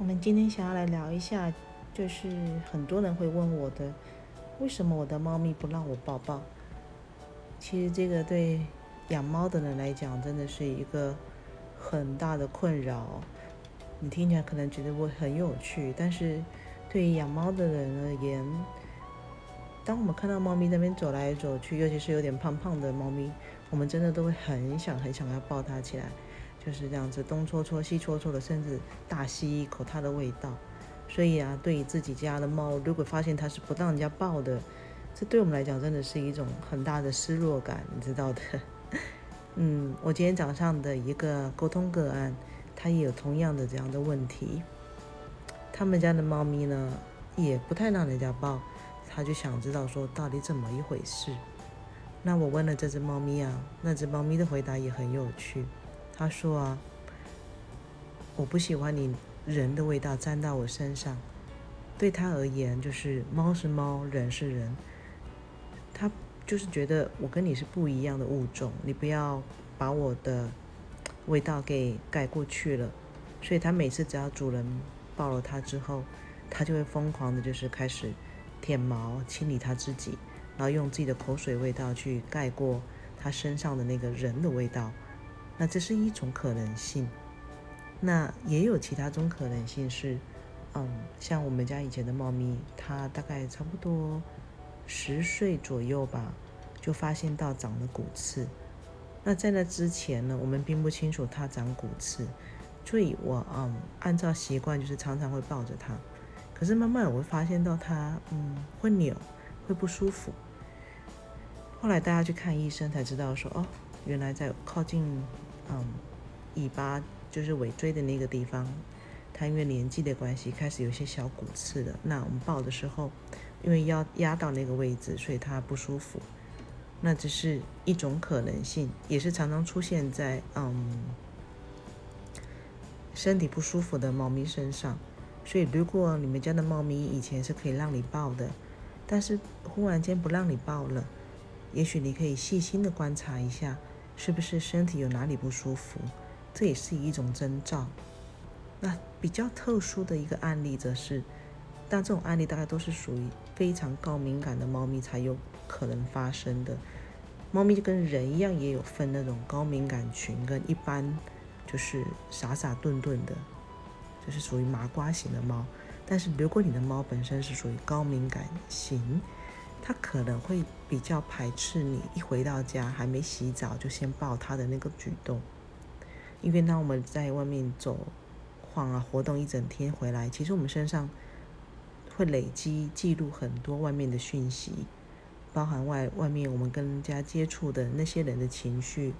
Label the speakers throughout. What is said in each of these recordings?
Speaker 1: 我们今天想要来聊一下，就是很多人会问我的，为什么我的猫咪不让我抱抱？其实这个对养猫的人来讲，真的是一个很大的困扰。你听起来可能觉得我很有趣，但是对于养猫的人而言，当我们看到猫咪那边走来走去，尤其是有点胖胖的猫咪，我们真的都会很想很想要抱它起来。就是这样子，东搓搓西搓搓的，甚至大吸一口它的味道。所以啊，对于自己家的猫，如果发现它是不让人家抱的，这对我们来讲真的是一种很大的失落感，你知道的。嗯，我今天早上的一个沟通个案，他也有同样的这样的问题。他们家的猫咪呢，也不太让人家抱，他就想知道说到底怎么一回事。那我问了这只猫咪啊，那只猫咪的回答也很有趣。他说啊，我不喜欢你人的味道沾到我身上。对他而言，就是猫是猫，人是人。他就是觉得我跟你是不一样的物种，你不要把我的味道给盖过去了。所以他每次只要主人抱了他之后，他就会疯狂的，就是开始舔毛、清理他自己，然后用自己的口水味道去盖过他身上的那个人的味道。那这是一种可能性，那也有其他种可能性是，嗯，像我们家以前的猫咪，它大概差不多十岁左右吧，就发现到长了骨刺。那在那之前呢，我们并不清楚它长骨刺，所以我嗯，按照习惯就是常常会抱着它。可是慢慢我会发现到它，嗯，会扭，会不舒服。后来大家去看医生才知道说，哦，原来在靠近。嗯，尾巴就是尾椎的那个地方，它因为年纪的关系开始有些小骨刺了。那我们抱的时候，因为要压到那个位置，所以它不舒服。那只是一种可能性，也是常常出现在嗯身体不舒服的猫咪身上。所以如果你们家的猫咪以前是可以让你抱的，但是忽然间不让你抱了，也许你可以细心的观察一下。是不是身体有哪里不舒服？这也是一种征兆。那比较特殊的一个案例则是，但这种案例大概都是属于非常高敏感的猫咪才有可能发生的。猫咪就跟人一样，也有分那种高敏感群跟一般就是傻傻顿顿的，就是属于麻瓜型的猫。但是如果你的猫本身是属于高敏感型，他可能会比较排斥你一回到家还没洗澡就先抱他的那个举动，因为当我们在外面走晃啊活动一整天回来，其实我们身上会累积记录很多外面的讯息，包含外外面我们跟人家接触的那些人的情绪、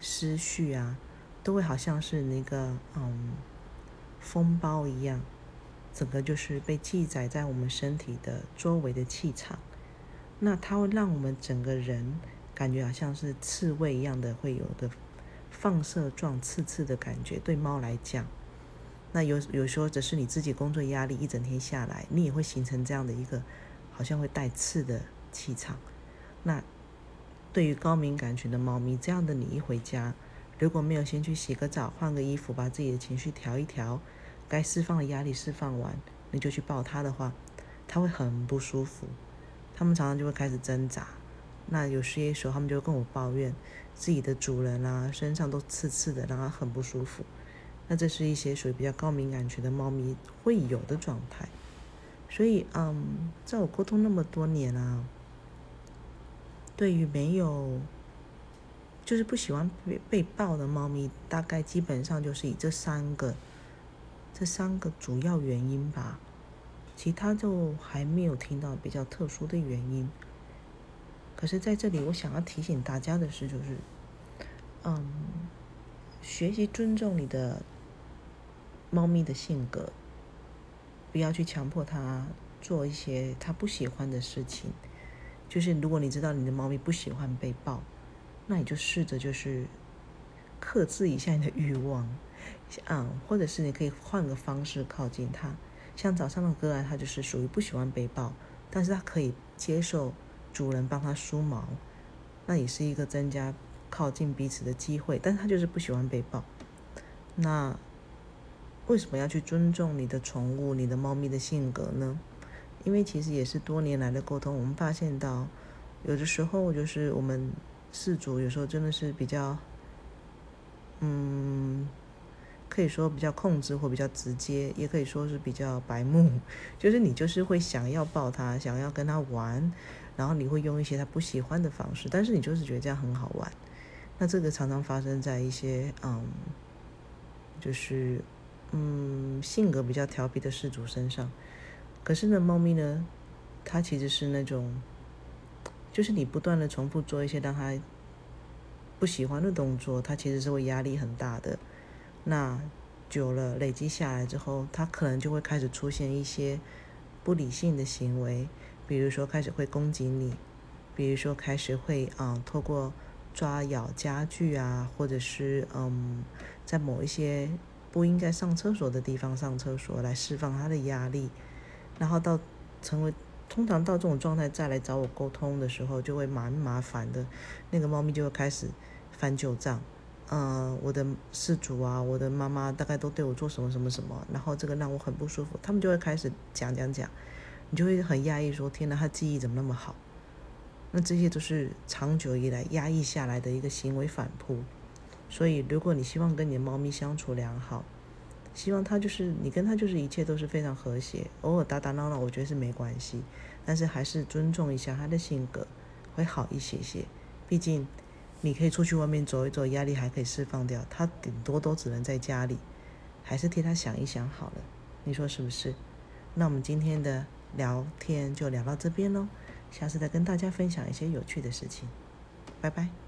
Speaker 1: 思绪啊，都会好像是那个嗯风包一样，整个就是被记载在我们身体的周围的气场。那它会让我们整个人感觉好像是刺猬一样的，会有的放射状刺刺的感觉。对猫来讲，那有有时候只是你自己工作压力一整天下来，你也会形成这样的一个好像会带刺的气场。那对于高敏感群的猫咪，这样的你一回家，如果没有先去洗个澡、换个衣服，把自己的情绪调一调，该释放的压力释放完，你就去抱它的话，它会很不舒服。他们常常就会开始挣扎，那有些时候他们就会跟我抱怨自己的主人啊身上都刺刺的，让他很不舒服。那这是一些属于比较高敏感群的猫咪会有的状态。所以，嗯，在我沟通那么多年啊，对于没有就是不喜欢被被抱的猫咪，大概基本上就是以这三个这三个主要原因吧。其他就还没有听到比较特殊的原因。可是在这里，我想要提醒大家的是，就是，嗯，学习尊重你的猫咪的性格，不要去强迫它做一些它不喜欢的事情。就是如果你知道你的猫咪不喜欢被抱，那你就试着就是克制一下你的欲望，嗯，或者是你可以换个方式靠近它。像早上的个案，它就是属于不喜欢被抱，但是它可以接受主人帮它梳毛，那也是一个增加靠近彼此的机会。但是它就是不喜欢被抱。那为什么要去尊重你的宠物、你的猫咪的性格呢？因为其实也是多年来的沟通，我们发现到，有的时候就是我们饲主有时候真的是比较，嗯，可以说比较控制或比较直接，也可以说是比较白目，就是你就是会想要抱它，想要跟它玩，然后你会用一些它不喜欢的方式，但是你就是觉得这样很好玩。那这个常常发生在一些嗯，就是嗯性格比较调皮的事主身上。可是呢，猫咪呢，它其实是那种，就是你不断的重复做一些让它不喜欢的动作，它其实是会压力很大的。那久了累积下来之后，它可能就会开始出现一些不理性的行为，比如说开始会攻击你，比如说开始会啊透过。抓咬家具啊，或者是嗯，在某一些不应该上厕所的地方上厕所，来释放他的压力。然后到成为通常到这种状态再来找我沟通的时候，就会蛮麻烦的。那个猫咪就会开始翻旧账，嗯，我的饲主啊，我的妈妈大概都对我做什么什么什么，然后这个让我很不舒服。他们就会开始讲讲讲，你就会很压抑，说天哪，他记忆怎么那么好？那这些都是长久以来压抑下来的一个行为反扑，所以如果你希望跟你的猫咪相处良好，希望它就是你跟它就是一切都是非常和谐，偶尔打打闹闹，我觉得是没关系，但是还是尊重一下它的性格会好一些些。毕竟你可以出去外面走一走，压力还可以释放掉，他顶多都只能在家里，还是替他想一想好了，你说是不是？那我们今天的聊天就聊到这边喽。下次再跟大家分享一些有趣的事情，拜拜。